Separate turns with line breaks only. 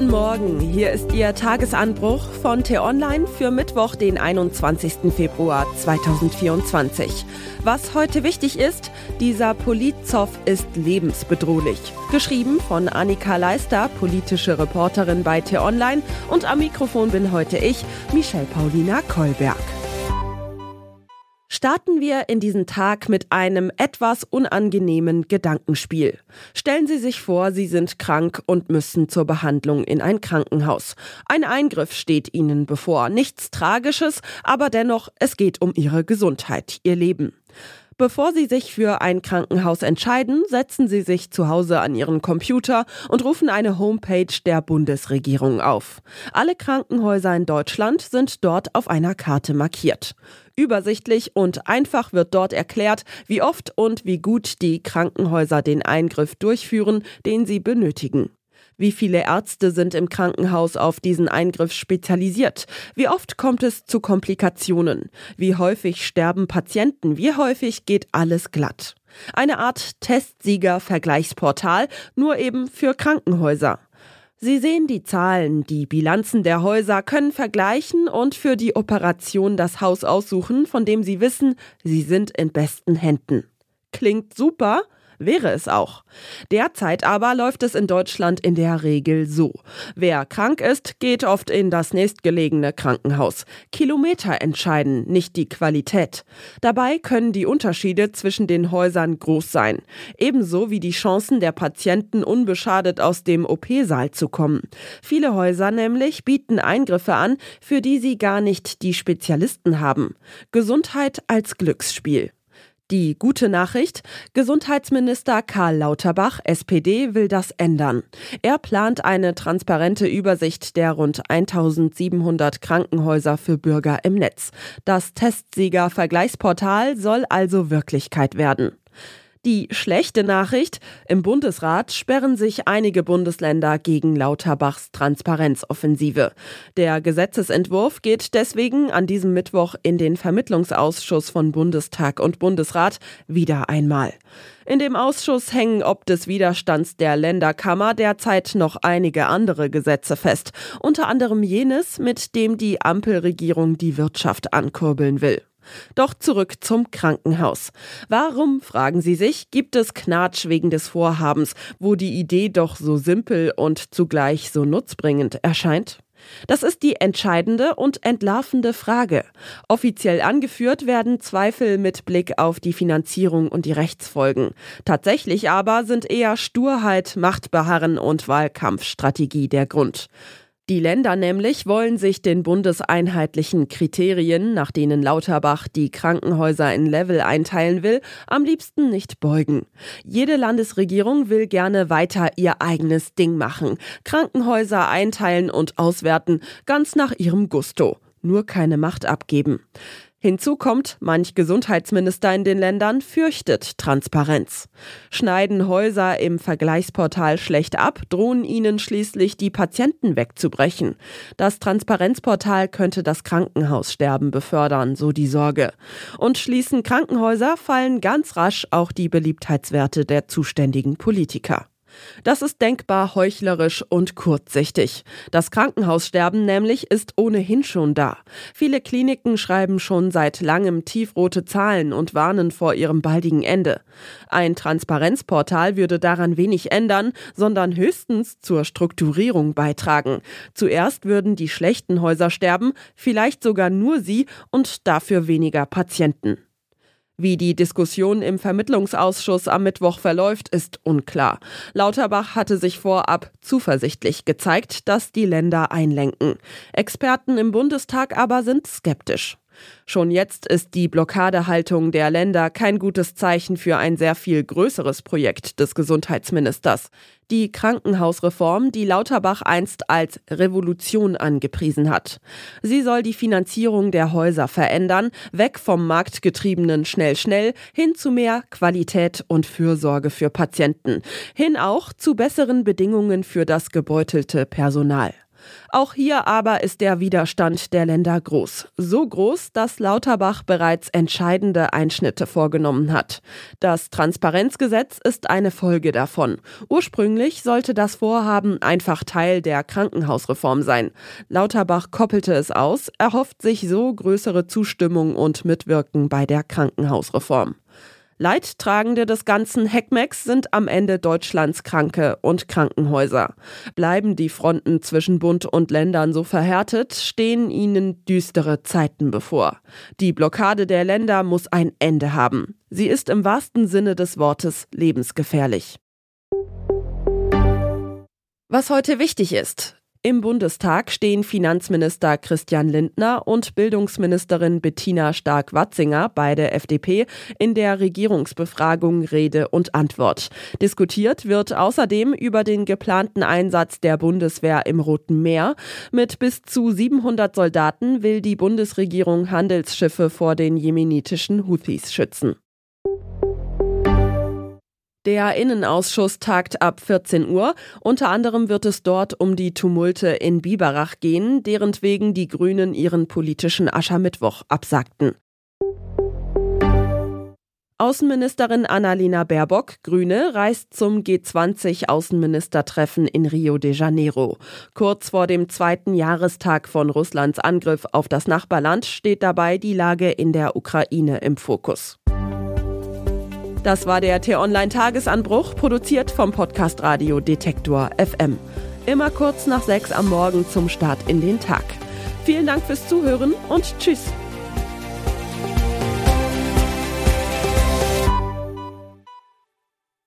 Guten Morgen, hier ist Ihr Tagesanbruch von T-Online für Mittwoch, den 21. Februar 2024. Was heute wichtig ist, dieser Politzoff ist lebensbedrohlich. Geschrieben von Annika Leister, politische Reporterin bei T-Online und am Mikrofon bin heute ich, Michelle Paulina Kolberg. Starten wir in diesen Tag mit einem etwas unangenehmen Gedankenspiel. Stellen Sie sich vor, Sie sind krank und müssen zur Behandlung in ein Krankenhaus. Ein Eingriff steht Ihnen bevor. Nichts Tragisches, aber dennoch, es geht um Ihre Gesundheit, Ihr Leben. Bevor Sie sich für ein Krankenhaus entscheiden, setzen Sie sich zu Hause an Ihren Computer und rufen eine Homepage der Bundesregierung auf. Alle Krankenhäuser in Deutschland sind dort auf einer Karte markiert. Übersichtlich und einfach wird dort erklärt, wie oft und wie gut die Krankenhäuser den Eingriff durchführen, den sie benötigen. Wie viele Ärzte sind im Krankenhaus auf diesen Eingriff spezialisiert? Wie oft kommt es zu Komplikationen? Wie häufig sterben Patienten? Wie häufig geht alles glatt? Eine Art Testsieger-Vergleichsportal, nur eben für Krankenhäuser. Sie sehen die Zahlen, die Bilanzen der Häuser, können vergleichen und für die Operation das Haus aussuchen, von dem Sie wissen, Sie sind in besten Händen. Klingt super? Wäre es auch. Derzeit aber läuft es in Deutschland in der Regel so. Wer krank ist, geht oft in das nächstgelegene Krankenhaus. Kilometer entscheiden, nicht die Qualität. Dabei können die Unterschiede zwischen den Häusern groß sein. Ebenso wie die Chancen der Patienten unbeschadet aus dem OP-Saal zu kommen. Viele Häuser nämlich bieten Eingriffe an, für die sie gar nicht die Spezialisten haben. Gesundheit als Glücksspiel. Die gute Nachricht, Gesundheitsminister Karl Lauterbach, SPD, will das ändern. Er plant eine transparente Übersicht der rund 1700 Krankenhäuser für Bürger im Netz. Das Testsieger-Vergleichsportal soll also Wirklichkeit werden. Die schlechte Nachricht, im Bundesrat sperren sich einige Bundesländer gegen Lauterbachs Transparenzoffensive. Der Gesetzesentwurf geht deswegen an diesem Mittwoch in den Vermittlungsausschuss von Bundestag und Bundesrat wieder einmal. In dem Ausschuss hängen ob des Widerstands der Länderkammer derzeit noch einige andere Gesetze fest, unter anderem jenes, mit dem die Ampelregierung die Wirtschaft ankurbeln will. Doch zurück zum Krankenhaus. Warum, fragen Sie sich, gibt es Knatsch wegen des Vorhabens, wo die Idee doch so simpel und zugleich so nutzbringend erscheint? Das ist die entscheidende und entlarvende Frage. Offiziell angeführt werden Zweifel mit Blick auf die Finanzierung und die Rechtsfolgen. Tatsächlich aber sind eher Sturheit, Machtbeharren und Wahlkampfstrategie der Grund. Die Länder nämlich wollen sich den bundeseinheitlichen Kriterien, nach denen Lauterbach die Krankenhäuser in Level einteilen will, am liebsten nicht beugen. Jede Landesregierung will gerne weiter ihr eigenes Ding machen, Krankenhäuser einteilen und auswerten, ganz nach ihrem Gusto, nur keine Macht abgeben. Hinzu kommt, manch Gesundheitsminister in den Ländern fürchtet Transparenz. Schneiden Häuser im Vergleichsportal schlecht ab, drohen ihnen schließlich die Patienten wegzubrechen. Das Transparenzportal könnte das Krankenhaussterben befördern, so die Sorge. Und schließen Krankenhäuser, fallen ganz rasch auch die Beliebtheitswerte der zuständigen Politiker. Das ist denkbar heuchlerisch und kurzsichtig. Das Krankenhaussterben nämlich ist ohnehin schon da. Viele Kliniken schreiben schon seit langem tiefrote Zahlen und warnen vor ihrem baldigen Ende. Ein Transparenzportal würde daran wenig ändern, sondern höchstens zur Strukturierung beitragen. Zuerst würden die schlechten Häuser sterben, vielleicht sogar nur sie und dafür weniger Patienten. Wie die Diskussion im Vermittlungsausschuss am Mittwoch verläuft, ist unklar. Lauterbach hatte sich vorab zuversichtlich gezeigt, dass die Länder einlenken. Experten im Bundestag aber sind skeptisch. Schon jetzt ist die Blockadehaltung der Länder kein gutes Zeichen für ein sehr viel größeres Projekt des Gesundheitsministers. Die Krankenhausreform, die Lauterbach einst als Revolution angepriesen hat. Sie soll die Finanzierung der Häuser verändern, weg vom marktgetriebenen schnell schnell hin zu mehr Qualität und Fürsorge für Patienten, hin auch zu besseren Bedingungen für das gebeutelte Personal. Auch hier aber ist der Widerstand der Länder groß. So groß, dass Lauterbach bereits entscheidende Einschnitte vorgenommen hat. Das Transparenzgesetz ist eine Folge davon. Ursprünglich sollte das Vorhaben einfach Teil der Krankenhausreform sein. Lauterbach koppelte es aus, erhofft sich so größere Zustimmung und Mitwirken bei der Krankenhausreform. Leidtragende des ganzen Heckmecks sind am Ende Deutschlands Kranke und Krankenhäuser. Bleiben die Fronten zwischen Bund und Ländern so verhärtet, stehen ihnen düstere Zeiten bevor. Die Blockade der Länder muss ein Ende haben. Sie ist im wahrsten Sinne des Wortes lebensgefährlich. Was heute wichtig ist. Im Bundestag stehen Finanzminister Christian Lindner und Bildungsministerin Bettina Stark-Watzinger, beide FDP, in der Regierungsbefragung Rede und Antwort. Diskutiert wird außerdem über den geplanten Einsatz der Bundeswehr im Roten Meer. Mit bis zu 700 Soldaten will die Bundesregierung Handelsschiffe vor den jemenitischen Houthis schützen. Der Innenausschuss tagt ab 14 Uhr. Unter anderem wird es dort um die Tumulte in Biberach gehen, deren wegen die Grünen ihren politischen Aschermittwoch absagten. Außenministerin Annalena Baerbock, Grüne, reist zum G20-Außenministertreffen in Rio de Janeiro. Kurz vor dem zweiten Jahrestag von Russlands Angriff auf das Nachbarland steht dabei die Lage in der Ukraine im Fokus. Das war der T-Online-Tagesanbruch, produziert vom Podcast Radio Detektor FM. Immer kurz nach sechs am Morgen zum Start in den Tag. Vielen Dank fürs Zuhören und Tschüss.